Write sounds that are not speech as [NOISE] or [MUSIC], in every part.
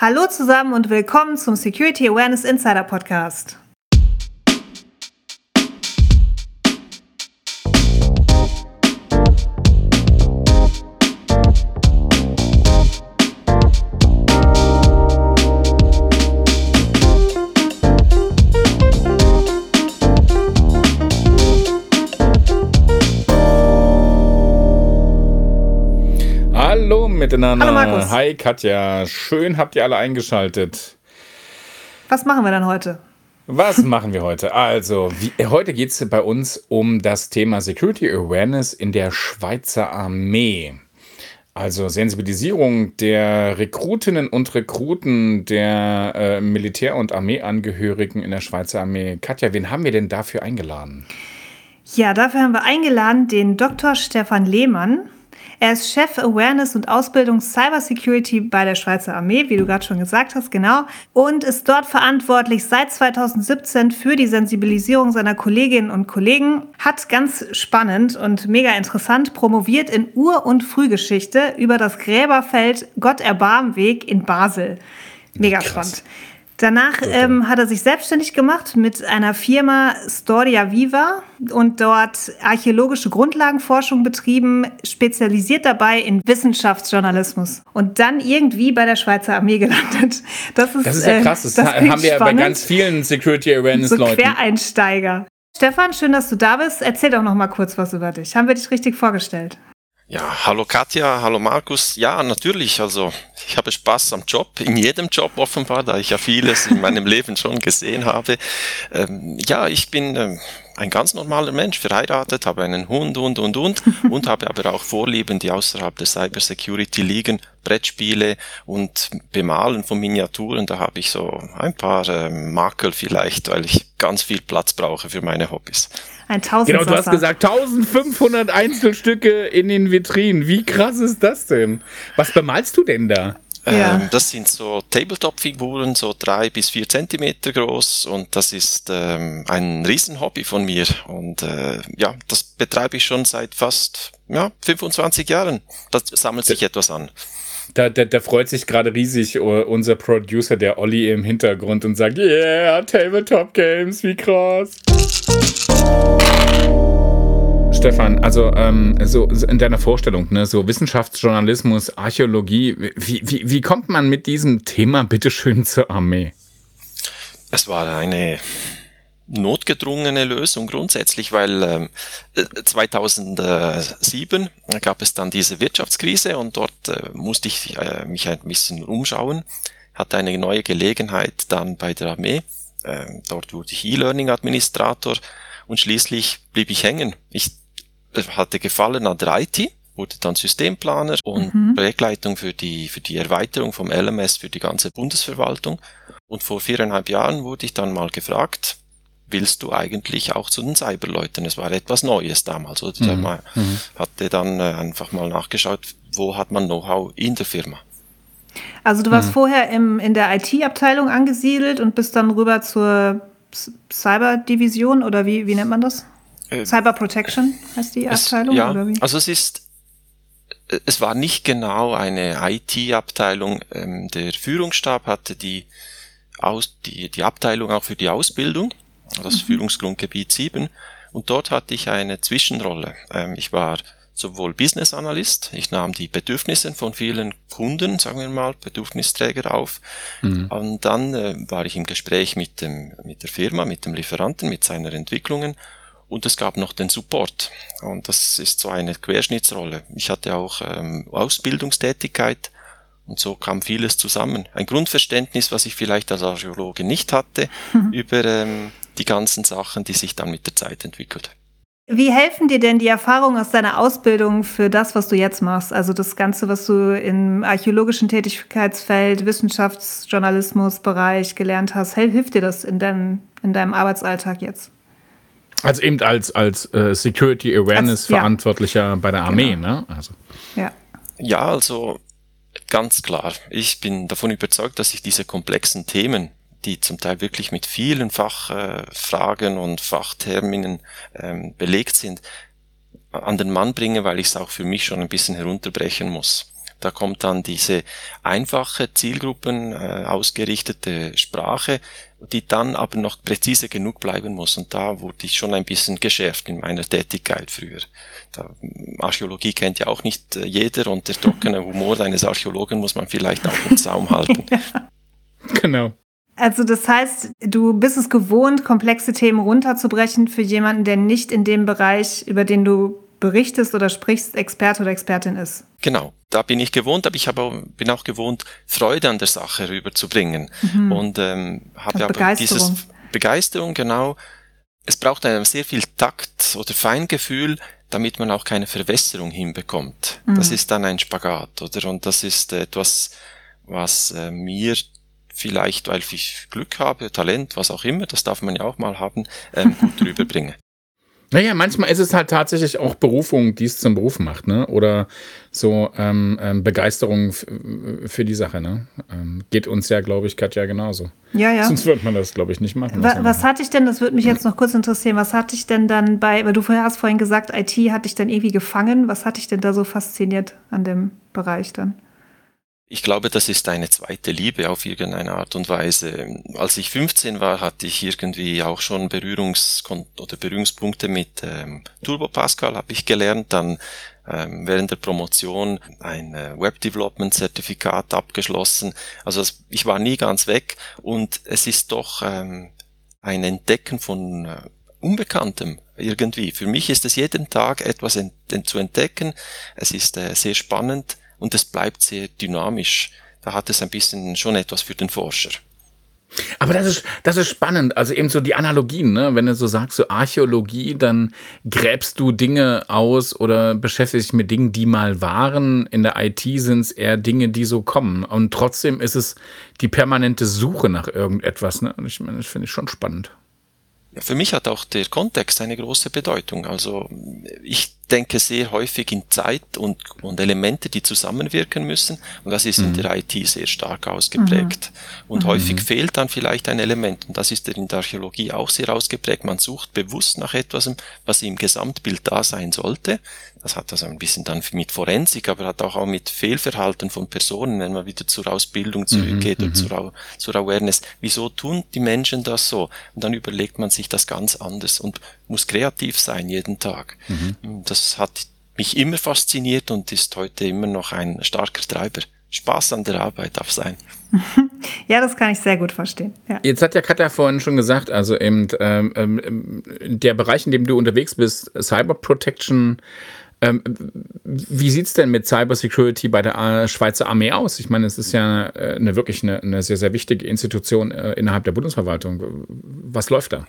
Hallo zusammen und willkommen zum Security Awareness Insider Podcast. Miteinander. Hallo Markus. Hi Katja, schön habt ihr alle eingeschaltet. Was machen wir dann heute? Was machen wir heute? Also, wie, heute geht es bei uns um das Thema Security Awareness in der Schweizer Armee. Also Sensibilisierung der Rekrutinnen und Rekruten der äh, Militär- und Armeeangehörigen in der Schweizer Armee. Katja, wen haben wir denn dafür eingeladen? Ja, dafür haben wir eingeladen den Dr. Stefan Lehmann. Er ist Chef Awareness und Ausbildung Cybersecurity bei der Schweizer Armee, wie du gerade schon gesagt hast, genau. Und ist dort verantwortlich seit 2017 für die Sensibilisierung seiner Kolleginnen und Kollegen. Hat ganz spannend und mega interessant promoviert in Ur- und Frühgeschichte über das Gräberfeld Gott Erbarmweg in Basel. Mega Krass. spannend. Danach ähm, hat er sich selbstständig gemacht mit einer Firma Storia Viva und dort archäologische Grundlagenforschung betrieben, spezialisiert dabei in Wissenschaftsjournalismus und dann irgendwie bei der Schweizer Armee gelandet. Das ist, das ist ja äh, krass. Das, das haben wir spannend. bei ganz vielen Security Awareness Leuten. So Quereinsteiger. Stefan, schön, dass du da bist. Erzähl doch noch mal kurz was über dich. Haben wir dich richtig vorgestellt? Ja, hallo Katja, hallo Markus. Ja, natürlich. Also ich habe Spaß am Job, in jedem Job offenbar, da ich ja vieles in meinem [LAUGHS] Leben schon gesehen habe. Ähm, ja, ich bin ähm, ein ganz normaler Mensch, verheiratet, habe einen Hund und, und, und, [LAUGHS] und habe aber auch Vorlieben, die außerhalb der Cybersecurity liegen, Brettspiele und Bemalen von Miniaturen. Da habe ich so ein paar ähm, Makel vielleicht, weil ich ganz viel Platz brauche für meine Hobbys. Ein. Genau, du hast gesagt 1500 Einzelstücke in den Vitrinen. Wie krass ist das denn? Was bemalst du denn da? Ja. Ähm, das sind so Tabletop-Figuren, so drei bis vier Zentimeter groß und das ist ähm, ein Riesenhobby von mir und äh, ja, das betreibe ich schon seit fast ja, 25 Jahren. Das sammelt sich etwas an. Da, da, da freut sich gerade riesig uh, unser Producer, der Olli im Hintergrund und sagt, yeah, Tabletop Games, wie krass. Stefan, also ähm, so in deiner Vorstellung, ne, so Wissenschaftsjournalismus, Archäologie, wie, wie, wie kommt man mit diesem Thema bitteschön zur Armee? Es war eine notgedrungene Lösung grundsätzlich, weil ähm, 2007 gab es dann diese Wirtschaftskrise und dort äh, musste ich äh, mich ein bisschen umschauen, hatte eine neue Gelegenheit dann bei der Armee. Ähm, dort wurde ich E-Learning-Administrator und schließlich blieb ich hängen. Ich hatte gefallen an der IT, wurde dann Systemplaner und mhm. Projektleitung für die, für die Erweiterung vom LMS für die ganze Bundesverwaltung. Und vor viereinhalb Jahren wurde ich dann mal gefragt, willst du eigentlich auch zu den Cyberleuten? Es war etwas Neues damals. Oder? Mhm. Man mhm. hatte dann äh, einfach mal nachgeschaut, wo hat man Know-how in der Firma. Also du warst mhm. vorher im, in der IT-Abteilung angesiedelt und bist dann rüber zur Cyber-Division oder wie, wie nennt man das? Äh, Cyber Protection heißt die Abteilung? Es, ja, oder wie? also es ist, es war nicht genau eine IT-Abteilung. Ähm, der Führungsstab hatte die, Aus, die, die Abteilung auch für die Ausbildung, das mhm. Führungsgrundgebiet 7. Und dort hatte ich eine Zwischenrolle. Ähm, ich war sowohl Business Analyst, ich nahm die Bedürfnisse von vielen Kunden, sagen wir mal, Bedürfnisträger auf. Mhm. Und dann äh, war ich im Gespräch mit, dem, mit der Firma, mit dem Lieferanten, mit seiner Entwicklungen und es gab noch den Support. Und das ist so eine Querschnittsrolle. Ich hatte auch ähm, Ausbildungstätigkeit und so kam vieles zusammen. Ein Grundverständnis, was ich vielleicht als Archäologe nicht hatte, mhm. über ähm, die ganzen Sachen, die sich dann mit der Zeit entwickelt. Wie helfen dir denn die Erfahrungen aus deiner Ausbildung für das, was du jetzt machst? Also das Ganze, was du im archäologischen Tätigkeitsfeld, Wissenschaftsjournalismusbereich gelernt hast, hilft dir das in deinem, in deinem Arbeitsalltag jetzt? Also eben als, als äh, Security Awareness als, Verantwortlicher ja. bei der Armee, genau. ne? Also. Ja. ja, also ganz klar. Ich bin davon überzeugt, dass ich diese komplexen Themen, die zum Teil wirklich mit vielen Fachfragen äh, und Fachterminen ähm, belegt sind, an den Mann bringe, weil ich es auch für mich schon ein bisschen herunterbrechen muss. Da kommt dann diese einfache Zielgruppen äh, ausgerichtete Sprache, die dann aber noch präzise genug bleiben muss. Und da wurde ich schon ein bisschen geschärft in meiner Tätigkeit früher. Da, Archäologie kennt ja auch nicht äh, jeder und der trockene Humor eines Archäologen muss man vielleicht auch im Zaum [LAUGHS] halten. ja. Genau. Also das heißt, du bist es gewohnt, komplexe Themen runterzubrechen für jemanden, der nicht in dem Bereich, über den du berichtest oder sprichst, Experte oder Expertin ist. Genau, da bin ich gewohnt, aber ich habe, bin auch gewohnt, Freude an der Sache rüberzubringen. Mhm. Und ähm, habe aber Begeisterung. dieses Begeisterung, genau. Es braucht einem sehr viel Takt oder Feingefühl, damit man auch keine Verwässerung hinbekommt. Mhm. Das ist dann ein Spagat, oder? Und das ist etwas, was äh, mir vielleicht, weil ich Glück habe, Talent, was auch immer, das darf man ja auch mal haben, ähm, gut [LAUGHS] rüberbringe. Naja, manchmal ist es halt tatsächlich auch Berufung, die es zum Beruf macht, ne? Oder so ähm, ähm, Begeisterung für die Sache, ne? Ähm, geht uns ja, glaube ich, Katja genauso. Ja, ja. Sonst würde man das, glaube ich, nicht machen. Was, was hatte ich denn, das würde mich jetzt noch kurz interessieren, was hatte ich denn dann bei, weil du vorher hast vorhin gesagt, IT hatte ich dann irgendwie gefangen. Was hatte ich denn da so fasziniert an dem Bereich dann? Ich glaube, das ist eine zweite Liebe auf irgendeine Art und Weise. Als ich 15 war, hatte ich irgendwie auch schon Berührungs- oder Berührungspunkte mit ähm, Turbo Pascal, habe ich gelernt. Dann ähm, während der Promotion ein äh, Web Development Zertifikat abgeschlossen. Also ich war nie ganz weg und es ist doch ähm, ein Entdecken von äh, Unbekanntem irgendwie. Für mich ist es jeden Tag etwas ent zu entdecken. Es ist äh, sehr spannend und es bleibt sehr dynamisch. Da hat es ein bisschen schon etwas für den Forscher. Aber das ist, das ist spannend. Also eben so die Analogien, ne? Wenn du so sagst, so Archäologie, dann gräbst du Dinge aus oder beschäftigst dich mit Dingen, die mal waren. In der IT sind es eher Dinge, die so kommen. Und trotzdem ist es die permanente Suche nach irgendetwas. Ne? Und ich meine, das finde ich schon spannend. Für mich hat auch der Kontext eine große Bedeutung. Also ich denke sehr häufig in Zeit und, und Elemente, die zusammenwirken müssen. Und das ist mhm. in der IT sehr stark ausgeprägt. Mhm. Und mhm. häufig fehlt dann vielleicht ein Element. Und das ist in der Archäologie auch sehr ausgeprägt. Man sucht bewusst nach etwas, was im Gesamtbild da sein sollte. Das hat also ein bisschen dann mit Forensik, aber hat auch, mit Fehlverhalten von Personen, wenn man wieder zur Ausbildung mhm, zurückgeht mhm. oder zur, zur Awareness. Wieso tun die Menschen das so? Und dann überlegt man sich das ganz anders und muss kreativ sein jeden Tag. Mhm. Das hat mich immer fasziniert und ist heute immer noch ein starker Treiber. Spaß an der Arbeit darf sein. [LAUGHS] Ja, das kann ich sehr gut verstehen. Ja. Jetzt hat ja Katja vorhin schon gesagt, also eben ähm, ähm, der Bereich, in dem du unterwegs bist, Cyber Protection, ähm, wie sieht es denn mit Cybersecurity bei der Schweizer Armee aus? Ich meine, es ist ja eine, wirklich eine, eine sehr, sehr wichtige Institution äh, innerhalb der Bundesverwaltung. Was läuft da?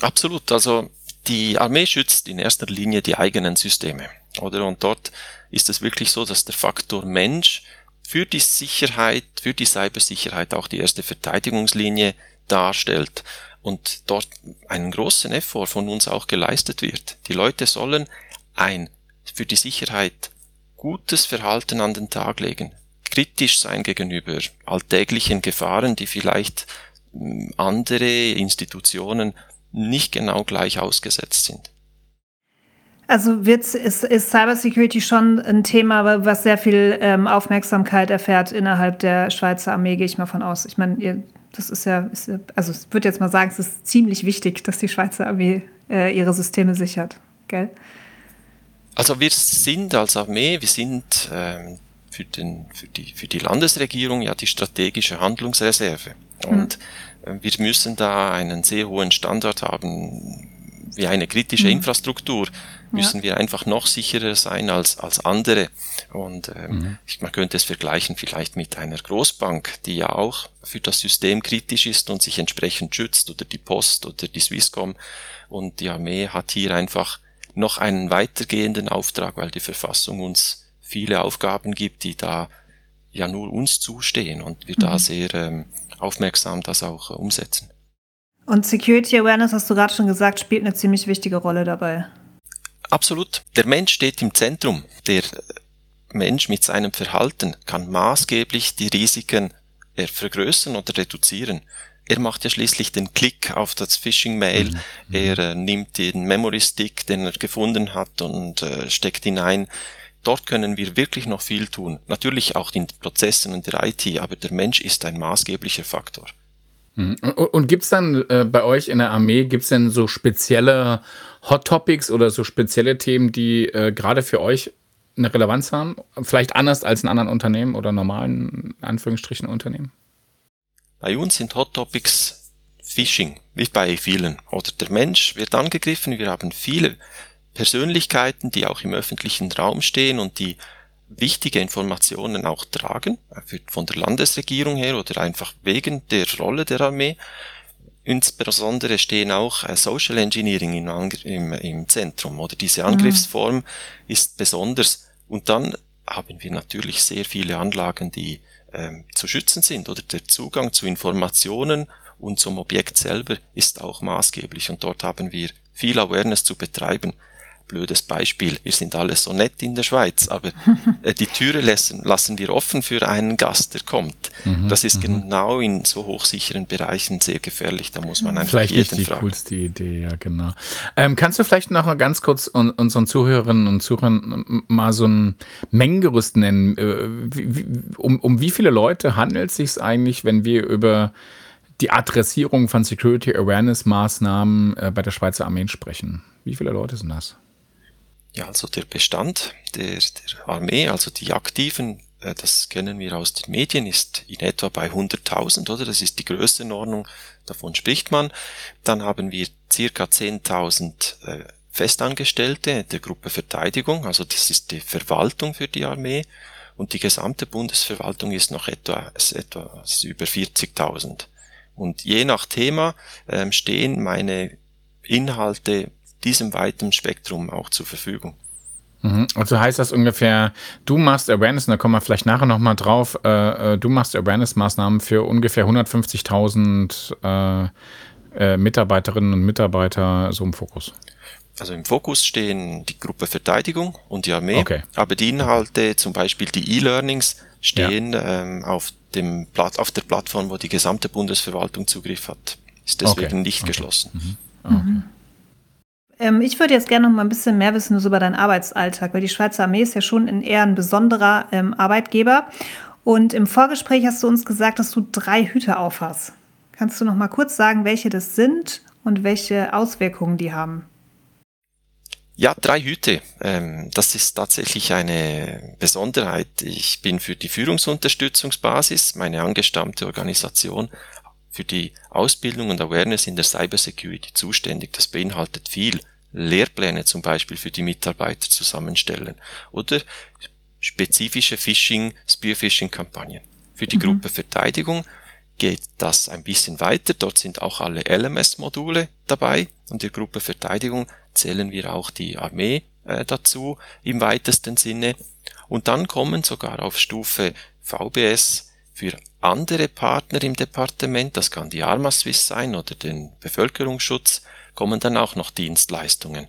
Absolut. Also die Armee schützt in erster Linie die eigenen Systeme. Oder? Und dort ist es wirklich so, dass der Faktor Mensch für die Sicherheit, für die Cybersicherheit auch die erste Verteidigungslinie darstellt und dort einen großen Effort von uns auch geleistet wird. Die Leute sollen ein für die Sicherheit gutes Verhalten an den Tag legen, kritisch sein gegenüber alltäglichen Gefahren, die vielleicht hm, andere Institutionen nicht genau gleich ausgesetzt sind. Also wird, ist, ist Cybersecurity schon ein Thema, was sehr viel ähm, Aufmerksamkeit erfährt innerhalb der Schweizer Armee, gehe ich mal von aus. Ich meine, das ist ja, ist, also ich würde jetzt mal sagen, es ist ziemlich wichtig, dass die Schweizer Armee äh, ihre Systeme sichert. Gell? Also wir sind als Armee, wir sind ähm, für, den, für, die, für die Landesregierung ja die strategische Handlungsreserve. Und mhm wir müssen da einen sehr hohen Standard haben, wie eine kritische mhm. Infrastruktur müssen ja. wir einfach noch sicherer sein als, als andere. Und ähm, mhm. ich, man könnte es vergleichen vielleicht mit einer Großbank, die ja auch für das System kritisch ist und sich entsprechend schützt, oder die Post oder die Swisscom. Und die Armee hat hier einfach noch einen weitergehenden Auftrag, weil die Verfassung uns viele Aufgaben gibt, die da ja nur uns zustehen und wir mhm. da sehr ähm, aufmerksam das auch äh, umsetzen. Und Security Awareness, hast du gerade schon gesagt, spielt eine ziemlich wichtige Rolle dabei. Absolut. Der Mensch steht im Zentrum. Der äh, Mensch mit seinem Verhalten kann maßgeblich die Risiken äh, vergrößern oder reduzieren. Er macht ja schließlich den Klick auf das Phishing-Mail. Mhm. Er äh, nimmt den Memory-Stick, den er gefunden hat, und äh, steckt hinein dort können wir wirklich noch viel tun. Natürlich auch in Prozessen und der IT, aber der Mensch ist ein maßgeblicher Faktor. Mhm. Und, und gibt es dann äh, bei euch in der Armee, gibt es denn so spezielle Hot Topics oder so spezielle Themen, die äh, gerade für euch eine Relevanz haben? Vielleicht anders als in anderen Unternehmen oder normalen, Anführungsstrichen, Unternehmen? Bei uns sind Hot Topics Phishing, wie bei vielen. Oder der Mensch wird angegriffen. Wir haben viele Persönlichkeiten, die auch im öffentlichen Raum stehen und die wichtige Informationen auch tragen, von der Landesregierung her oder einfach wegen der Rolle der Armee. Insbesondere stehen auch äh, Social Engineering im, im, im Zentrum oder diese Angriffsform mhm. ist besonders. Und dann haben wir natürlich sehr viele Anlagen, die ähm, zu schützen sind oder der Zugang zu Informationen und zum Objekt selber ist auch maßgeblich und dort haben wir viel Awareness zu betreiben blödes Beispiel. Wir sind alle so nett in der Schweiz, aber [LAUGHS] äh, die Türe lassen, lassen wir offen für einen Gast, der kommt. Mhm, das ist mhm. genau in so hochsicheren Bereichen sehr gefährlich. Da muss man einfach vielleicht jeden nicht die fragen. coolste Idee, ja genau. Ähm, kannst du vielleicht noch mal ganz kurz un unseren Zuhörerinnen und Zuhörern mal so ein Mengengerüst nennen? Äh, wie, wie, um, um wie viele Leute handelt es sich eigentlich, wenn wir über die Adressierung von Security Awareness Maßnahmen äh, bei der Schweizer Armee sprechen? Wie viele Leute sind das? Ja, also der Bestand der, der Armee, also die Aktiven, äh, das kennen wir aus den Medien, ist in etwa bei 100.000, oder? Das ist die Größenordnung, davon spricht man. Dann haben wir circa 10.000 äh, Festangestellte der Gruppe Verteidigung, also das ist die Verwaltung für die Armee. Und die gesamte Bundesverwaltung ist noch etwa, ist etwa ist über 40.000. Und je nach Thema ähm, stehen meine Inhalte diesem weiten Spektrum auch zur Verfügung. Mhm. Also heißt das ungefähr, du machst Awareness, und da kommen wir vielleicht nachher nochmal drauf, äh, äh, du machst Awareness-Maßnahmen für ungefähr 150.000 äh, äh, Mitarbeiterinnen und Mitarbeiter so im Fokus. Also im Fokus stehen die Gruppe Verteidigung und die Armee, okay. aber die Inhalte, zum Beispiel die E-Learnings, stehen ja. ähm, auf, dem auf der Plattform, wo die gesamte Bundesverwaltung Zugriff hat. Ist deswegen okay. nicht okay. geschlossen. Mhm. Ähm, ich würde jetzt gerne noch mal ein bisschen mehr wissen über deinen Arbeitsalltag, weil die Schweizer Armee ist ja schon ein eher ein besonderer ähm, Arbeitgeber. Und im Vorgespräch hast du uns gesagt, dass du drei Hüte aufhast. Kannst du noch mal kurz sagen, welche das sind und welche Auswirkungen die haben? Ja, drei Hüte. Ähm, das ist tatsächlich eine Besonderheit. Ich bin für die Führungsunterstützungsbasis, meine angestammte Organisation, für die Ausbildung und Awareness in der Cybersecurity zuständig. Das beinhaltet viel. Lehrpläne zum Beispiel für die Mitarbeiter zusammenstellen oder spezifische Phishing, Spearphishing-Kampagnen. Für die mhm. Gruppe Verteidigung geht das ein bisschen weiter. Dort sind auch alle LMS-Module dabei und die Gruppe Verteidigung zählen wir auch die Armee äh, dazu im weitesten Sinne. Und dann kommen sogar auf Stufe VBS für andere Partner im Departement, das kann die Arma Swiss sein oder den Bevölkerungsschutz, kommen dann auch noch Dienstleistungen.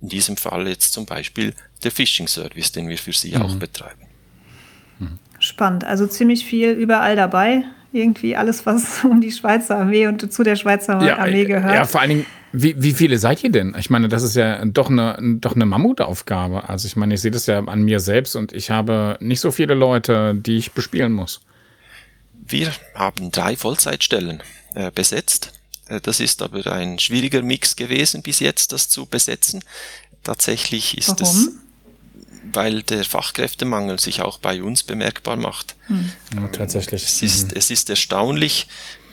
In diesem Fall jetzt zum Beispiel der Phishing Service, den wir für Sie mhm. auch betreiben. Spannend, also ziemlich viel überall dabei. Irgendwie alles, was [LAUGHS] um die Schweizer Armee und zu der Schweizer ja, Armee gehört. Ja, vor allen Dingen, wie, wie viele seid ihr denn? Ich meine, das ist ja doch eine, doch eine Mammutaufgabe. Also ich meine, ich sehe das ja an mir selbst und ich habe nicht so viele Leute, die ich bespielen muss. Wir haben drei Vollzeitstellen äh, besetzt. Äh, das ist aber ein schwieriger Mix gewesen bis jetzt, das zu besetzen. Tatsächlich ist Warum? es, weil der Fachkräftemangel sich auch bei uns bemerkbar macht. Hm. Ja, tatsächlich. Es ist, mhm. es ist erstaunlich,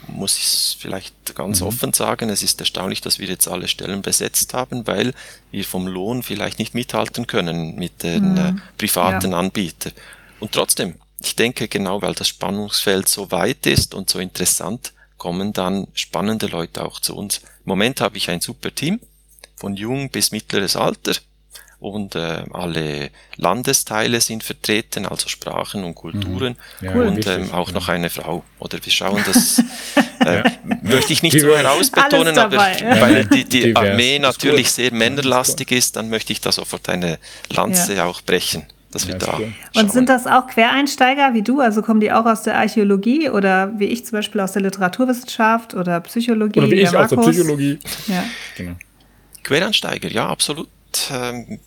muss ich es vielleicht ganz mhm. offen sagen, es ist erstaunlich, dass wir jetzt alle Stellen besetzt haben, weil wir vom Lohn vielleicht nicht mithalten können mit den mhm. äh, privaten ja. Anbietern. Und trotzdem, ich denke, genau weil das Spannungsfeld so weit ist und so interessant, kommen dann spannende Leute auch zu uns. Im Moment habe ich ein super Team, von jung bis mittleres Alter und äh, alle Landesteile sind vertreten, also Sprachen und Kulturen mhm. ja, und ähm, auch ja. noch eine Frau. Oder wir schauen das, äh, [LAUGHS] möchte ich nicht so herausbetonen, aber weil die, die Armee natürlich sehr männerlastig ist, dann möchte ich da sofort eine Lanze ja. auch brechen dass wir ja, da. Und sind das auch Quereinsteiger wie du? Also kommen die auch aus der Archäologie oder wie ich zum Beispiel aus der Literaturwissenschaft oder Psychologie? Oder wie ich aus der Psychologie. Ja. Genau. Quereinsteiger, ja, absolut. Ähm,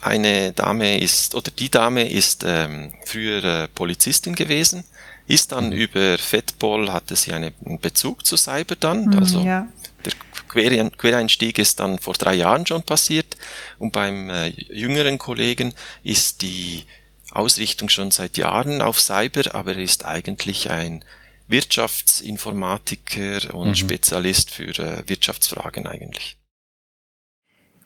eine Dame ist, oder die Dame ist ähm, früher Polizistin gewesen, ist dann mhm. über Fettball, hatte sie einen Bezug zu Cyber dann, mhm, also ja. Quereinstieg ist dann vor drei Jahren schon passiert und beim äh, jüngeren Kollegen ist die Ausrichtung schon seit Jahren auf Cyber, aber er ist eigentlich ein Wirtschaftsinformatiker und mhm. Spezialist für äh, Wirtschaftsfragen eigentlich.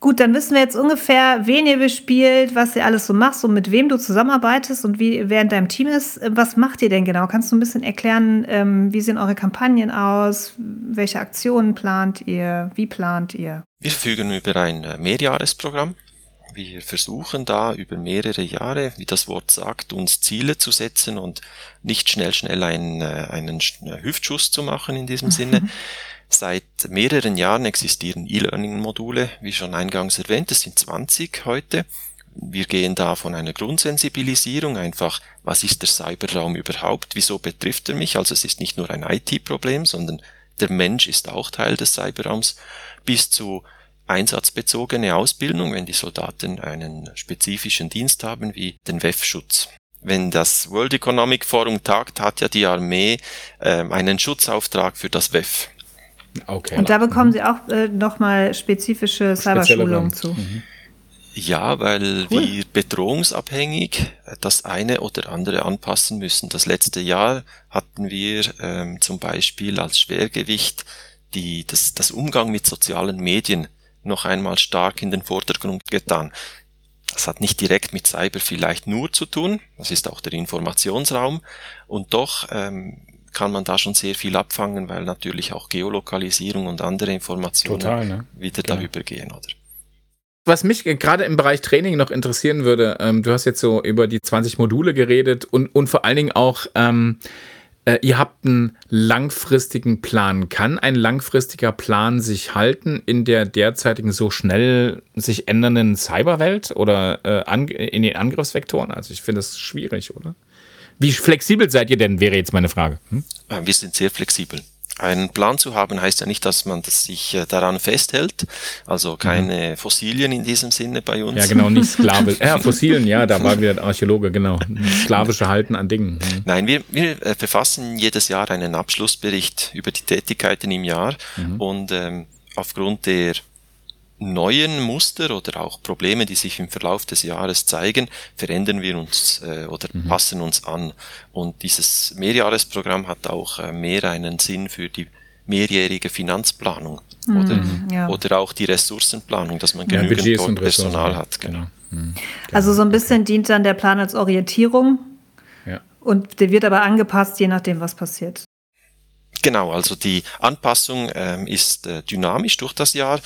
Gut, dann wissen wir jetzt ungefähr, wen ihr bespielt, was ihr alles so machst und mit wem du zusammenarbeitest und wie wer in deinem Team ist. Was macht ihr denn genau? Kannst du ein bisschen erklären, ähm, wie sehen eure Kampagnen aus? Welche Aktionen plant ihr? Wie plant ihr? Wir fügen über ein äh, Mehrjahresprogramm. Wir versuchen da über mehrere Jahre, wie das Wort sagt, uns Ziele zu setzen und nicht schnell, schnell einen, äh, einen Hüftschuss zu machen in diesem Sinne. [LAUGHS] Seit mehreren Jahren existieren E-Learning-Module, wie schon eingangs erwähnt, es sind 20 heute. Wir gehen da von einer Grundsensibilisierung einfach, was ist der Cyberraum überhaupt, wieso betrifft er mich, also es ist nicht nur ein IT-Problem, sondern der Mensch ist auch Teil des Cyberraums, bis zu einsatzbezogene Ausbildung, wenn die Soldaten einen spezifischen Dienst haben, wie den WEF-Schutz. Wenn das World Economic Forum tagt, hat ja die Armee äh, einen Schutzauftrag für das WEF. Okay. Und da bekommen Sie auch äh, nochmal spezifische Cyberschulungen zu. Mhm. Ja, weil cool. wir bedrohungsabhängig das eine oder andere anpassen müssen. Das letzte Jahr hatten wir ähm, zum Beispiel als Schwergewicht die, das, das Umgang mit sozialen Medien noch einmal stark in den Vordergrund getan. Das hat nicht direkt mit Cyber vielleicht nur zu tun, das ist auch der Informationsraum und doch ähm, kann man da schon sehr viel abfangen, weil natürlich auch Geolokalisierung und andere Informationen Total, ne? wieder genau. darüber gehen, oder? Was mich gerade im Bereich Training noch interessieren würde, ähm, du hast jetzt so über die 20 Module geredet und, und vor allen Dingen auch, ähm, äh, ihr habt einen langfristigen Plan. Kann ein langfristiger Plan sich halten in der derzeitigen so schnell sich ändernden Cyberwelt oder äh, in den Angriffsvektoren? Also ich finde das schwierig, oder? Wie flexibel seid ihr denn, wäre jetzt meine Frage. Hm? Äh, wir sind sehr flexibel. Einen Plan zu haben heißt ja nicht, dass man sich äh, daran festhält. Also keine mhm. Fossilien in diesem Sinne bei uns. Ja, genau, nicht Sklave. [LAUGHS] ja, Fossilien, ja, da war wieder der Archäologe, genau. Sklavische Halten an Dingen. Mhm. Nein, wir, wir äh, verfassen jedes Jahr einen Abschlussbericht über die Tätigkeiten im Jahr mhm. und ähm, aufgrund der neuen Muster oder auch Probleme, die sich im Verlauf des Jahres zeigen, verändern wir uns äh, oder mhm. passen uns an. Und dieses Mehrjahresprogramm hat auch äh, mehr einen Sinn für die mehrjährige Finanzplanung mhm, oder, ja. oder auch die Ressourcenplanung, dass man ja, genügend Personal hat. Genau. Mhm. Also so ein bisschen dient dann der Plan als Orientierung ja. und der wird aber angepasst, je nachdem, was passiert. Genau, also die Anpassung ähm, ist äh, dynamisch durch das Jahr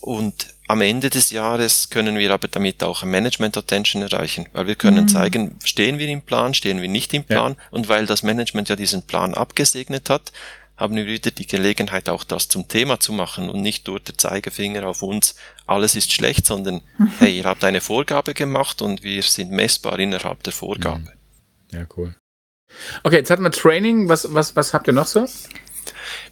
und am Ende des Jahres können wir aber damit auch Management Attention erreichen, weil wir können mhm. zeigen, stehen wir im Plan, stehen wir nicht im Plan ja. und weil das Management ja diesen Plan abgesegnet hat, haben wir wieder die Gelegenheit, auch das zum Thema zu machen und nicht nur der Zeigefinger auf uns, alles ist schlecht, sondern [LAUGHS] hey, ihr habt eine Vorgabe gemacht und wir sind messbar innerhalb der Vorgabe. Mhm. Ja, cool. Okay, jetzt hatten wir Training. Was, was, was habt ihr noch so?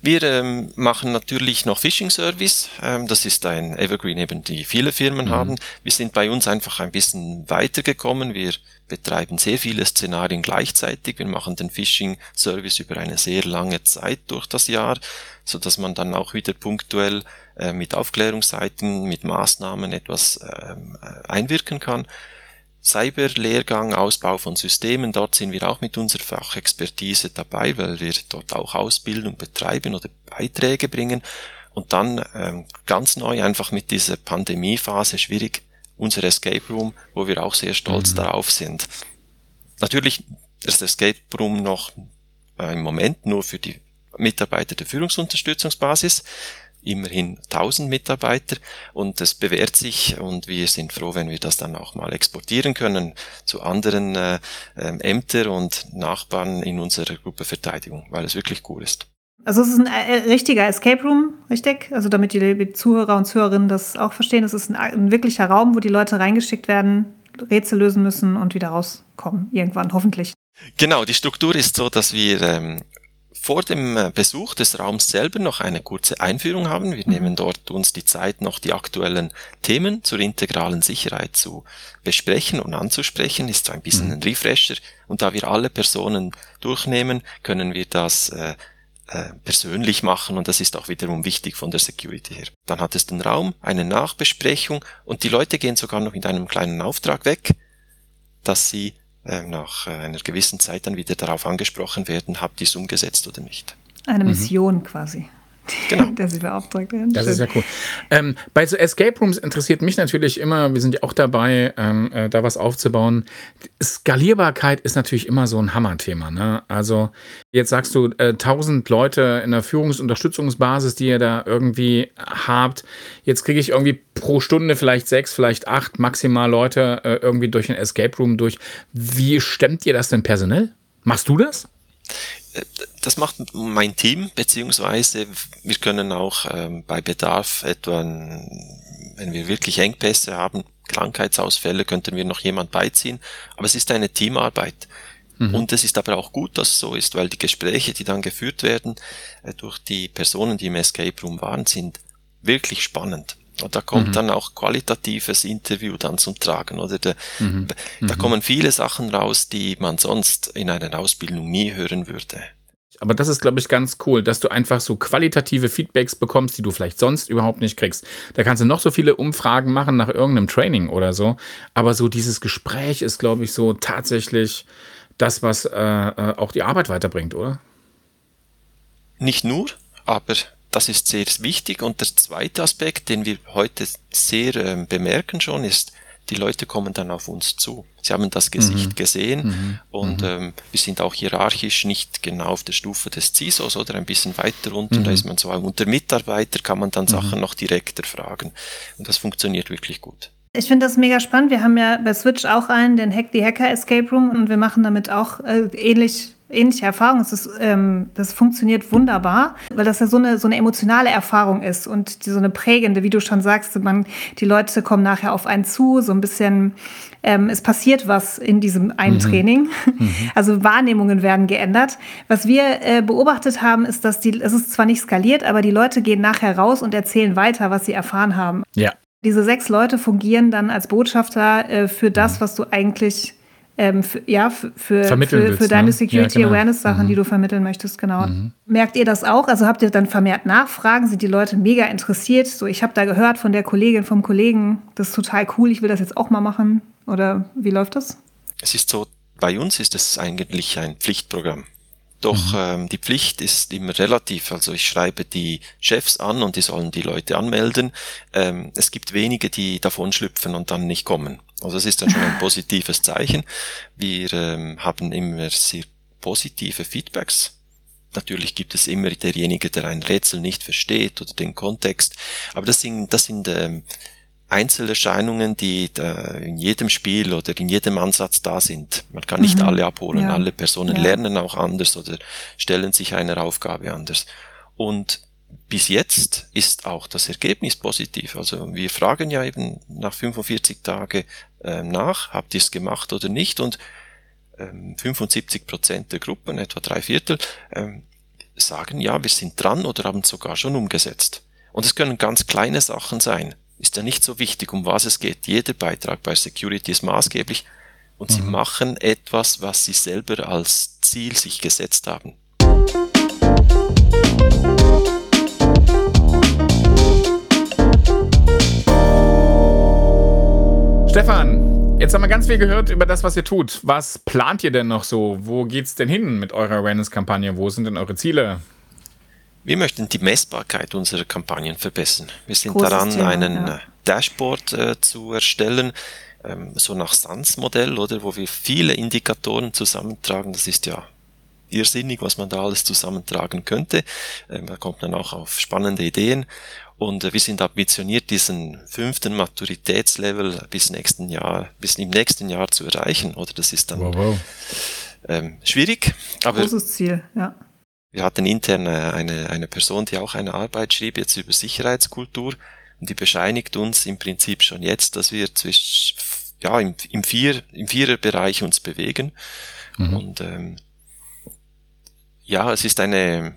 Wir ähm, machen natürlich noch Phishing Service. Ähm, das ist ein Evergreen, eben die viele Firmen mhm. haben. Wir sind bei uns einfach ein bisschen weitergekommen. Wir betreiben sehr viele Szenarien gleichzeitig. Wir machen den Phishing Service über eine sehr lange Zeit durch das Jahr, so dass man dann auch wieder punktuell äh, mit Aufklärungsseiten, mit Maßnahmen etwas ähm, äh, einwirken kann. Cyberlehrgang, Ausbau von Systemen, dort sind wir auch mit unserer Fachexpertise dabei, weil wir dort auch Ausbildung betreiben oder Beiträge bringen. Und dann ähm, ganz neu einfach mit dieser Pandemiephase schwierig unser Escape Room, wo wir auch sehr stolz mhm. darauf sind. Natürlich ist das Escape Room noch äh, im Moment nur für die Mitarbeiter der Führungsunterstützungsbasis immerhin 1000 Mitarbeiter und es bewährt sich und wir sind froh, wenn wir das dann auch mal exportieren können zu anderen äh, äh, Ämtern und Nachbarn in unserer Gruppe Verteidigung, weil es wirklich cool ist. Also es ist ein äh, richtiger Escape Room, richtig? Also damit die Zuhörer und Zuhörerinnen das auch verstehen, es ist ein, ein wirklicher Raum, wo die Leute reingeschickt werden, Rätsel lösen müssen und wieder rauskommen, irgendwann hoffentlich. Genau, die Struktur ist so, dass wir ähm, vor dem äh, Besuch des Raums selber noch eine kurze Einführung haben. Wir mhm. nehmen dort uns die Zeit, noch die aktuellen Themen zur integralen Sicherheit zu besprechen und anzusprechen. Ist so ein bisschen mhm. ein Refresher. Und da wir alle Personen durchnehmen, können wir das äh, äh, persönlich machen und das ist auch wiederum wichtig von der Security her. Dann hat es den Raum, eine Nachbesprechung und die Leute gehen sogar noch in einem kleinen Auftrag weg, dass sie nach äh, einer gewissen Zeit dann wieder darauf angesprochen werden, habt ihr es umgesetzt oder nicht. Eine Mission mhm. quasi. Genau. [LAUGHS] der sie beauftragt werden. Das ist ja cool. Ähm, bei so Escape Rooms interessiert mich natürlich immer, wir sind ja auch dabei, ähm, äh, da was aufzubauen. Skalierbarkeit ist natürlich immer so ein Hammerthema. Ne? Also jetzt sagst du, äh, 1000 Leute in der Führungs- und Unterstützungsbasis, die ihr da irgendwie habt. Jetzt kriege ich irgendwie pro Stunde vielleicht sechs, vielleicht acht maximal Leute äh, irgendwie durch ein Escape Room durch. Wie stemmt ihr das denn personell? Machst du das? Das macht mein Team, beziehungsweise wir können auch ähm, bei Bedarf etwa, wenn wir wirklich Engpässe haben, Krankheitsausfälle, könnten wir noch jemand beiziehen. Aber es ist eine Teamarbeit. Mhm. Und es ist aber auch gut, dass es so ist, weil die Gespräche, die dann geführt werden äh, durch die Personen, die im Escape Room waren, sind wirklich spannend. Und da kommt mhm. dann auch qualitatives Interview dann zum Tragen, oder? Da, mhm. da mhm. kommen viele Sachen raus, die man sonst in einer Ausbildung nie hören würde. Aber das ist, glaube ich, ganz cool, dass du einfach so qualitative Feedbacks bekommst, die du vielleicht sonst überhaupt nicht kriegst. Da kannst du noch so viele Umfragen machen nach irgendeinem Training oder so. Aber so dieses Gespräch ist, glaube ich, so tatsächlich das, was äh, äh auch die Arbeit weiterbringt, oder? Nicht nur, aber das ist sehr wichtig. Und der zweite Aspekt, den wir heute sehr äh, bemerken schon, ist, die Leute kommen dann auf uns zu. Sie haben das Gesicht mhm. gesehen mhm. und mhm. Ähm, wir sind auch hierarchisch nicht genau auf der Stufe des CISOs oder ein bisschen weiter runter. Da mhm. ist man so unter Mitarbeiter kann man dann Sachen mhm. noch direkter fragen und das funktioniert wirklich gut. Ich finde das mega spannend. Wir haben ja bei Switch auch einen, den Hack the Hacker Escape Room und wir machen damit auch äh, ähnlich ähnliche Erfahrung. Es ist, ähm, das funktioniert wunderbar, weil das ja so eine, so eine emotionale Erfahrung ist und die, so eine prägende, wie du schon sagst, man, die Leute kommen nachher auf einen zu, so ein bisschen, ähm, es passiert was in diesem einen mhm. Training. Mhm. [LAUGHS] Also Wahrnehmungen werden geändert. Was wir äh, beobachtet haben, ist, dass die, es ist zwar nicht skaliert, aber die Leute gehen nachher raus und erzählen weiter, was sie erfahren haben. Ja. Diese sechs Leute fungieren dann als Botschafter äh, für das, mhm. was du eigentlich ähm, für, ja, für, für, willst, für deine ne? Security ja, genau. Awareness Sachen, mhm. die du vermitteln möchtest, genau. Mhm. Merkt ihr das auch? Also habt ihr dann vermehrt Nachfragen? Sind die Leute mega interessiert? So, ich habe da gehört von der Kollegin, vom Kollegen, das ist total cool, ich will das jetzt auch mal machen. Oder wie läuft das? Es ist so, bei uns ist es eigentlich ein Pflichtprogramm. Doch mhm. ähm, die Pflicht ist immer relativ. Also ich schreibe die Chefs an und die sollen die Leute anmelden. Ähm, es gibt wenige, die davon schlüpfen und dann nicht kommen. Also das ist dann schon ein positives Zeichen. Wir ähm, haben immer sehr positive Feedbacks. Natürlich gibt es immer derjenige, der ein Rätsel nicht versteht oder den Kontext. Aber das sind, das sind ähm, Einzelerscheinungen, die in jedem Spiel oder in jedem Ansatz da sind. Man kann nicht mhm. alle abholen. Ja. Alle Personen ja. lernen auch anders oder stellen sich einer Aufgabe anders. Und bis jetzt ist auch das Ergebnis positiv. Also wir fragen ja eben nach 45 Tagen äh, nach, habt ihr es gemacht oder nicht? Und ähm, 75 Prozent der Gruppen, etwa drei Viertel, ähm, sagen ja, wir sind dran oder haben es sogar schon umgesetzt. Und es können ganz kleine Sachen sein. Ist ja nicht so wichtig, um was es geht. Jeder Beitrag bei Security ist maßgeblich und mhm. sie machen etwas, was sie selber als Ziel sich gesetzt haben. Stefan, jetzt haben wir ganz viel gehört über das, was ihr tut. Was plant ihr denn noch so? Wo geht's denn hin mit eurer Awareness-Kampagne? Wo sind denn eure Ziele? Wir möchten die Messbarkeit unserer Kampagnen verbessern. Wir sind Großes daran, Thema, einen ja. Äh, Dashboard äh, zu erstellen, ähm, so nach SANS-Modell, oder, wo wir viele Indikatoren zusammentragen. Das ist ja irrsinnig, was man da alles zusammentragen könnte. Ähm, da kommt man auch auf spannende Ideen. Und äh, wir sind ambitioniert, diesen fünften Maturitätslevel bis nächsten Jahr, bis im nächsten Jahr zu erreichen. Oder das ist dann wow, wow. Ähm, schwierig. Aber Großes Ziel, ja. Wir hatten intern äh, eine, eine Person, die auch eine Arbeit schrieb, jetzt über Sicherheitskultur. Und die bescheinigt uns im Prinzip schon jetzt, dass wir zwischen, ja, im, im, Vier, im Viererbereich uns bewegen. Mhm. Und ähm, ja, es ist eine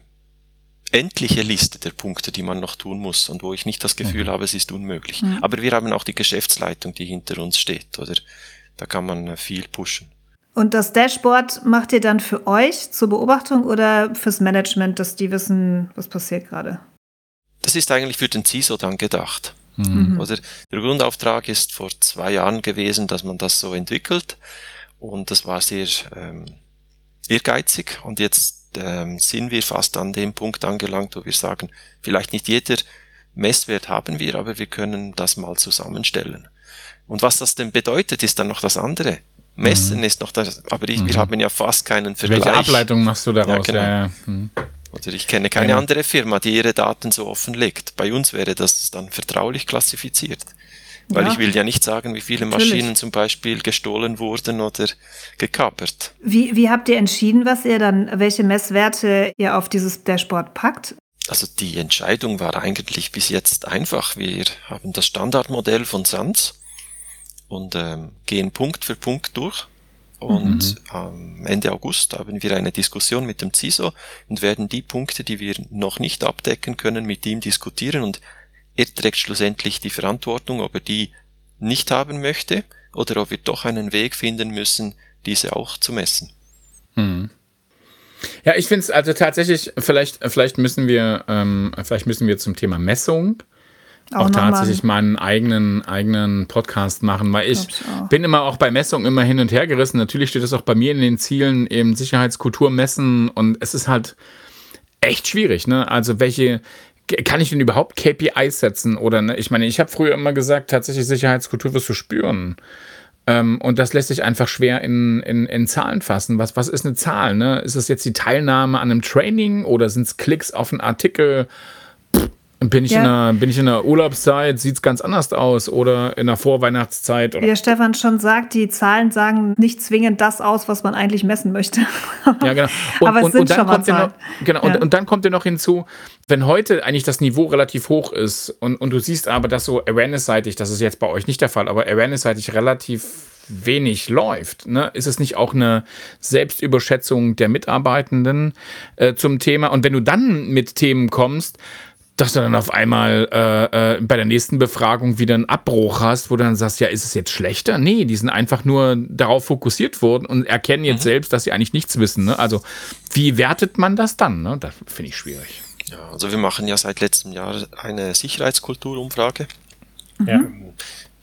endliche Liste der Punkte, die man noch tun muss und wo ich nicht das Gefühl mhm. habe, es ist unmöglich. Mhm. Aber wir haben auch die Geschäftsleitung, die hinter uns steht, oder? Da kann man äh, viel pushen. Und das Dashboard macht ihr dann für euch zur Beobachtung oder fürs Management, dass die wissen, was passiert gerade? Das ist eigentlich für den CISO dann gedacht. Mhm. Oder der Grundauftrag ist vor zwei Jahren gewesen, dass man das so entwickelt. Und das war sehr ähm, ehrgeizig. Und jetzt ähm, sind wir fast an dem Punkt angelangt, wo wir sagen, vielleicht nicht jeder Messwert haben wir, aber wir können das mal zusammenstellen. Und was das denn bedeutet, ist dann noch das andere. Messen mhm. ist noch das, aber ich, mhm. wir haben ja fast keinen Vergleich. Welche Ableitung machst du daraus? Ja, genau. ja, ja. Mhm. Oder ich kenne keine ja. andere Firma, die ihre Daten so offenlegt. Bei uns wäre das dann vertraulich klassifiziert. Weil ja. ich will ja nicht sagen, wie viele Natürlich. Maschinen zum Beispiel gestohlen wurden oder gekapert. Wie, wie habt ihr entschieden, was ihr dann, welche Messwerte ihr auf dieses Dashboard packt? Also die Entscheidung war eigentlich bis jetzt einfach. Wir haben das Standardmodell von SANS und ähm, gehen Punkt für Punkt durch. Und mhm. am Ende August haben wir eine Diskussion mit dem CISO und werden die Punkte, die wir noch nicht abdecken können, mit ihm diskutieren und er trägt schlussendlich die Verantwortung, ob er die nicht haben möchte oder ob wir doch einen Weg finden müssen, diese auch zu messen. Hm. Ja, ich finde es also tatsächlich, vielleicht, vielleicht müssen wir, ähm, vielleicht müssen wir zum Thema Messung auch, auch tatsächlich mal einen eigenen, eigenen Podcast machen, weil ich, ich bin immer auch bei Messungen immer hin und her gerissen. Natürlich steht das auch bei mir in den Zielen, eben Sicherheitskultur messen und es ist halt echt schwierig, ne? Also welche, kann ich denn überhaupt KPIs setzen? Oder ne? ich meine, ich habe früher immer gesagt, tatsächlich Sicherheitskultur wirst du spüren. Ähm, und das lässt sich einfach schwer in, in, in Zahlen fassen. Was, was ist eine Zahl? Ne? Ist es jetzt die Teilnahme an einem Training oder sind es Klicks auf einen Artikel? Bin ich, ja. in einer, bin ich in der Urlaubszeit, sieht es ganz anders aus oder in der Vorweihnachtszeit? Oder? Wie der Stefan schon sagt, die Zahlen sagen nicht zwingend das aus, was man eigentlich messen möchte. [LAUGHS] ja, genau. [LAUGHS] Und, Aber es und, sind und dann schon kommt mal noch, genau, ja. und, und dann kommt ja noch hinzu, wenn heute eigentlich das Niveau relativ hoch ist und, und du siehst aber, dass so Awareness-seitig, das ist jetzt bei euch nicht der Fall, aber Awareness-seitig relativ wenig läuft, ne? ist es nicht auch eine Selbstüberschätzung der Mitarbeitenden äh, zum Thema? Und wenn du dann mit Themen kommst, dass du dann auf einmal äh, äh, bei der nächsten Befragung wieder einen Abbruch hast, wo du dann sagst, ja, ist es jetzt schlechter? Nee, die sind einfach nur darauf fokussiert worden und erkennen jetzt mhm. selbst, dass sie eigentlich nichts wissen. Ne? Also wie wertet man das dann? Ne? Das finde ich schwierig. Ja, also wir machen ja seit letztem Jahr eine Sicherheitskulturumfrage. Mhm. Ja.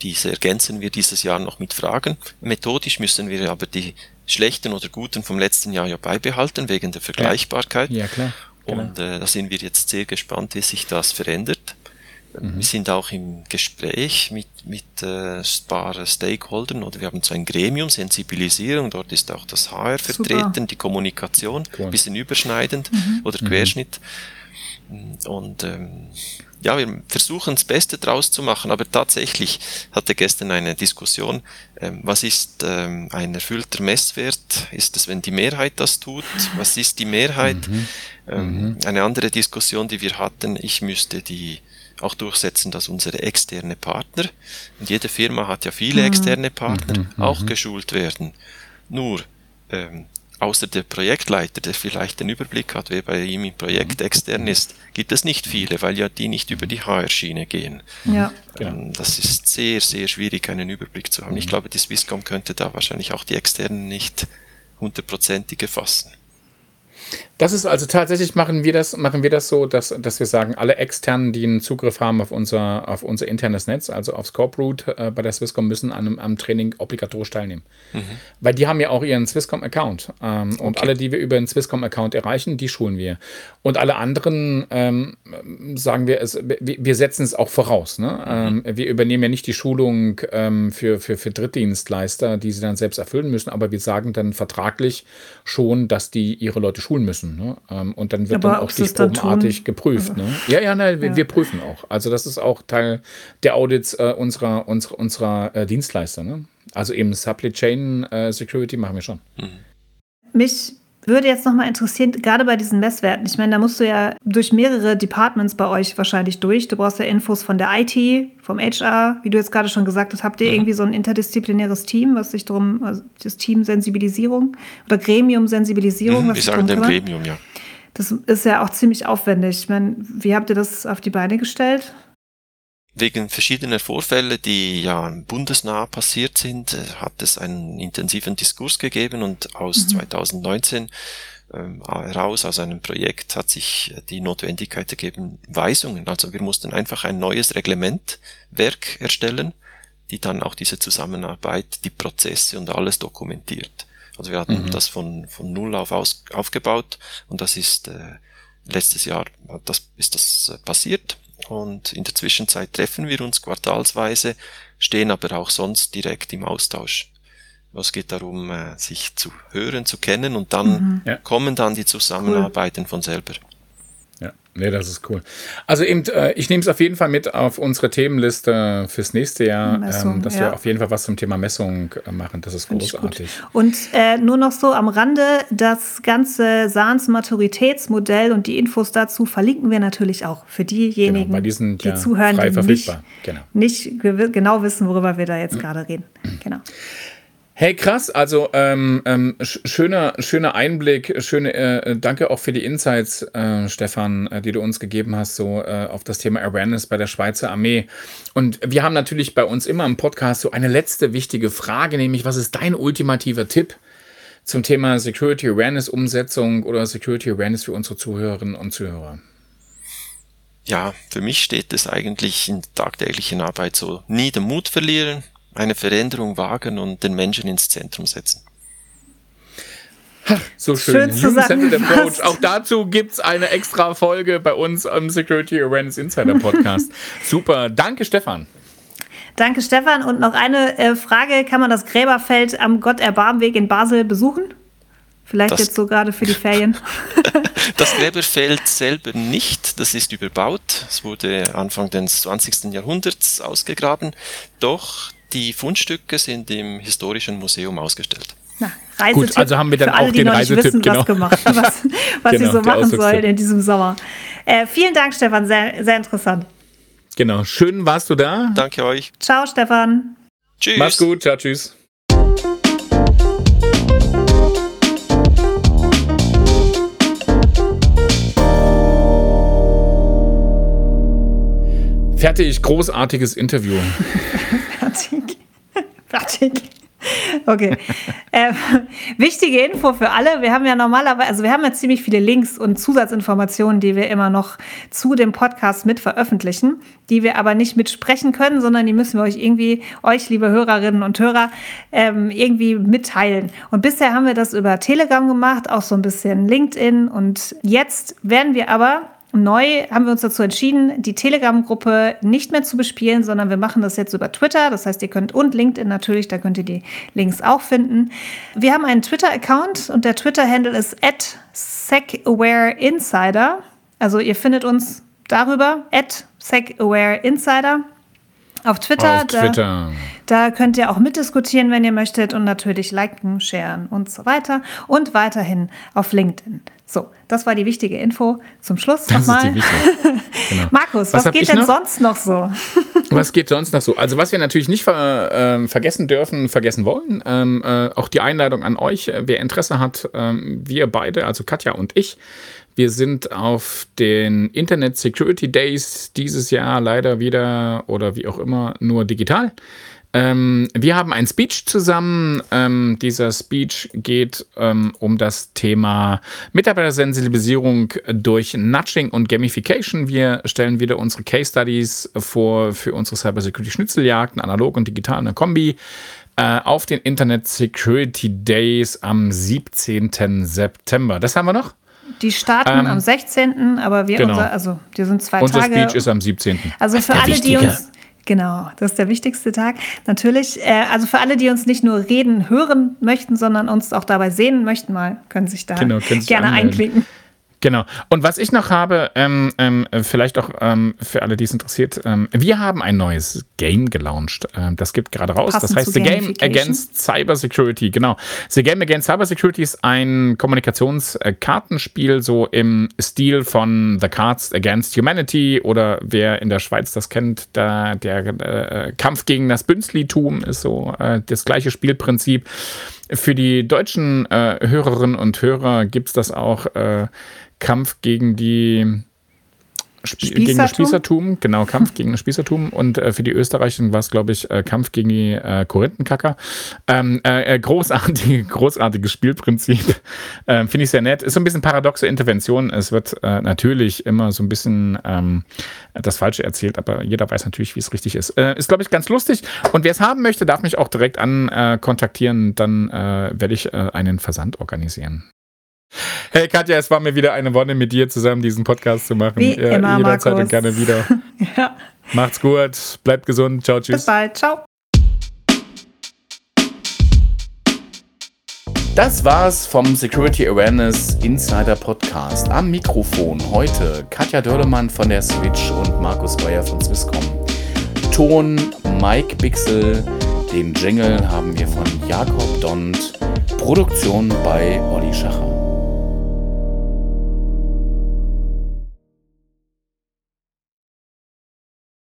Diese ergänzen wir dieses Jahr noch mit Fragen. Methodisch müssen wir aber die schlechten oder guten vom letzten Jahr ja beibehalten, wegen der Vergleichbarkeit. Ja, ja klar. Genau. Und äh, da sind wir jetzt sehr gespannt, wie sich das verändert. Mhm. Wir sind auch im Gespräch mit, mit äh, ein paar Stakeholdern oder wir haben so ein Gremium, Sensibilisierung, dort ist auch das HR vertreten, Super. die Kommunikation, cool. bisschen überschneidend mhm. oder mhm. Querschnitt. Und ähm, ja, wir versuchen das Beste draus zu machen, aber tatsächlich hatte gestern eine Diskussion, ähm, was ist ähm, ein erfüllter Messwert? Ist es, wenn die Mehrheit das tut? Was ist die Mehrheit? Mhm. Ähm, mhm. Eine andere Diskussion, die wir hatten, ich müsste die auch durchsetzen, dass unsere externe Partner, und jede Firma hat ja viele mhm. externe Partner, mhm. auch mhm. geschult werden. Nur, ähm, außer der Projektleiter, der vielleicht den Überblick hat, wer bei ihm im Projekt mhm. extern ist, gibt es nicht viele, weil ja die nicht über die HR-Schiene gehen. Ja. Ähm, das ist sehr, sehr schwierig, einen Überblick zu haben. Ich glaube, die Swisscom könnte da wahrscheinlich auch die externen nicht hundertprozentig erfassen. Das ist also tatsächlich machen wir das, machen wir das so, dass, dass wir sagen, alle externen, die einen Zugriff haben auf unser, auf unser internes Netz, also auf Scope äh, bei der Swisscom, müssen an einem, am Training obligatorisch teilnehmen. Mhm. Weil die haben ja auch ihren Swisscom-Account. Ähm, okay. Und alle, die wir über den Swisscom-Account erreichen, die schulen wir. Und alle anderen, ähm, sagen wir, es, wir, wir setzen es auch voraus. Ne? Mhm. Ähm, wir übernehmen ja nicht die Schulung ähm, für, für, für Drittdienstleister, die sie dann selbst erfüllen müssen, aber wir sagen dann vertraglich schon, dass die ihre Leute schulen tun müssen. Ne? Ähm, und dann wird Aber dann auch stichprobenartig geprüft. Ne? Ja, ja, nein, wir, ja. wir, prüfen auch. Also das ist auch Teil der Audits äh, unserer, unserer, unserer äh, Dienstleister. Ne? Also eben Supply Chain äh, Security machen wir schon. Mhm. Mich würde jetzt nochmal interessieren, gerade bei diesen Messwerten, ich meine, da musst du ja durch mehrere Departments bei euch wahrscheinlich durch. Du brauchst ja Infos von der IT, vom HR, wie du jetzt gerade schon gesagt hast. Habt ihr irgendwie so ein interdisziplinäres Team, was sich darum, also das Team Sensibilisierung oder Gremium Sensibilisierung? Mhm, wir sagen dem Gremium, ja. Das ist ja auch ziemlich aufwendig. Ich meine, wie habt ihr das auf die Beine gestellt? Wegen verschiedener Vorfälle, die ja bundesnah passiert sind, äh, hat es einen intensiven Diskurs gegeben und aus mhm. 2019 ähm, heraus aus einem Projekt hat sich die Notwendigkeit ergeben, Weisungen. Also wir mussten einfach ein neues Reglementwerk erstellen, die dann auch diese Zusammenarbeit, die Prozesse und alles dokumentiert. Also wir hatten mhm. das von, von Null auf aus, aufgebaut und das ist äh, letztes Jahr das, ist das äh, passiert. Und in der Zwischenzeit treffen wir uns quartalsweise, stehen aber auch sonst direkt im Austausch. Es geht darum, äh, sich zu hören, zu kennen und dann mhm. ja. kommen dann die Zusammenarbeiten cool. von selber. Nee, das ist cool. Also eben, äh, ich nehme es auf jeden Fall mit auf unsere Themenliste fürs nächste Jahr, Messung, ähm, dass ja. wir auf jeden Fall was zum Thema Messung äh, machen. Das ist Find großartig. Und äh, nur noch so am Rande, das ganze SANS-Maturitätsmodell und die Infos dazu verlinken wir natürlich auch für diejenigen, genau, diesen, die ja, zuhören, die nicht, genau. nicht genau wissen, worüber wir da jetzt mhm. gerade reden. Genau. Hey, krass, also ähm, ähm, schöner, schöner Einblick, schöne, äh, danke auch für die Insights, äh, Stefan, äh, die du uns gegeben hast, so äh, auf das Thema Awareness bei der Schweizer Armee. Und wir haben natürlich bei uns immer im Podcast so eine letzte wichtige Frage, nämlich was ist dein ultimativer Tipp zum Thema Security Awareness Umsetzung oder Security Awareness für unsere Zuhörerinnen und Zuhörer? Ja, für mich steht es eigentlich in tagtäglichen Arbeit so, nie den Mut verlieren, eine Veränderung wagen und den Menschen ins Zentrum setzen. Ha, so schön. schön Human-Centered Approach. Auch dazu gibt es eine extra Folge bei uns am Security Awareness Insider Podcast. [LAUGHS] Super. Danke, Stefan. Danke, Stefan. Und noch eine äh, Frage: Kann man das Gräberfeld am Gott Erbarmweg in Basel besuchen? Vielleicht das, jetzt so gerade für die [LAUGHS] Ferien. das Gräberfeld selber nicht, das ist überbaut. Es wurde Anfang des 20. Jahrhunderts ausgegraben. Doch die Fundstücke sind im Historischen Museum ausgestellt. Na, Gut, also haben wir dann auch alle, den Reisetipp wissen, genau. was gemacht, [LAUGHS] was, was genau, sie so machen sollen in diesem Sommer. Äh, vielen Dank, Stefan, sehr, sehr interessant. Genau, schön warst du da. Danke euch. Ciao, Stefan. Tschüss. Mach's gut, ciao, tschüss. Fertig, großartiges Interview. [LAUGHS] Fertig. [LAUGHS] Fertig. Okay. äh, wichtige Info für alle. Wir haben ja normalerweise, also wir haben ja ziemlich viele Links und Zusatzinformationen, die wir immer noch zu dem Podcast mit veröffentlichen, die wir aber nicht mitsprechen können, sondern die müssen wir euch irgendwie, euch, liebe Hörerinnen und Hörer, ähm, irgendwie mitteilen. Und bisher haben wir das über Telegram gemacht, auch so ein bisschen LinkedIn. Und jetzt werden wir aber Neu haben wir uns dazu entschieden, die Telegram-Gruppe nicht mehr zu bespielen, sondern wir machen das jetzt über Twitter. Das heißt, ihr könnt und LinkedIn natürlich, da könnt ihr die Links auch finden. Wir haben einen Twitter-Account und der Twitter-Handle ist at SecAwareInsider. Also ihr findet uns darüber, at SecAwareInsider. Auf Twitter, Auf Twitter. Da, da, könnt ihr auch mitdiskutieren, wenn ihr möchtet und natürlich liken, sharen und so weiter. Und weiterhin auf LinkedIn. So, das war die wichtige Info zum Schluss nochmal. [LAUGHS] Genau. Markus, was, was geht denn noch? sonst noch so? [LAUGHS] was geht sonst noch so? Also was wir natürlich nicht ver, äh, vergessen dürfen, vergessen wollen, ähm, äh, auch die Einladung an euch, wer Interesse hat, ähm, wir beide, also Katja und ich, wir sind auf den Internet Security Days dieses Jahr leider wieder oder wie auch immer nur digital. Ähm, wir haben ein Speech zusammen. Ähm, dieser Speech geht ähm, um das Thema Mitarbeitersensibilisierung durch Nudging und Gamification. Wir stellen wieder unsere Case Studies vor für unsere Cybersecurity Schnitzeljagden, analog und digital, eine Kombi äh, auf den Internet Security Days am 17. September. Das haben wir noch? Die starten ähm, am 16., aber wir, genau. unser, also die sind zwei unser Tage. Unser Speech ist am 17. Also für alle, die uns Genau, das ist der wichtigste Tag. Natürlich, äh, also für alle, die uns nicht nur reden, hören möchten, sondern uns auch dabei sehen möchten, mal können sich da genau, gerne anmelden. einklicken. Genau. Und was ich noch habe, ähm, ähm, vielleicht auch ähm, für alle, die es interessiert, ähm, wir haben ein neues Game gelauncht. Ähm, das gibt gerade raus. Passend das heißt The Game Against Cybersecurity. Genau. The Game Against Cybersecurity ist ein Kommunikationskartenspiel, so im Stil von The Cards Against Humanity oder wer in der Schweiz das kennt, da der äh, Kampf gegen das Bünzlitum ist so äh, das gleiche Spielprinzip. für die deutschen äh, Hörerinnen und Hörer gibt es das auch äh, Kampf gegen die Spießertum? gegen das Spießertum, genau, [LAUGHS] Kampf gegen das Spießertum. Und äh, für die Österreicher war es, glaube ich, äh, Kampf gegen die äh, Korinthenkacker. Ähm, äh, äh großartig, [LAUGHS] großartiges Spielprinzip. [LAUGHS] Ähm, Finde ich sehr nett. Ist so ein bisschen paradoxe Intervention. Es wird äh, natürlich immer so ein bisschen ähm, das Falsche erzählt, aber jeder weiß natürlich, wie es richtig ist. Ist, glaube ich, ganz lustig. Und wer es haben möchte, darf mich auch direkt ankontaktieren. Dann werde ich einen Versand organisieren. Hey Katja, es war mir wieder eine Wonne, mit dir zusammen diesen Podcast zu machen. Wie ja, immer, jederzeit Markus. und gerne wieder. [LAUGHS] ja. Macht's gut, bleibt gesund, ciao, tschüss. Bis bald, ciao. Das war's vom Security Awareness Insider Podcast. Am Mikrofon heute Katja Dörlemann von der Switch und Markus Bayer von Swisscom. Ton Mike Bixel, den Jingle haben wir von Jakob Dont, Produktion bei Olli Schacher.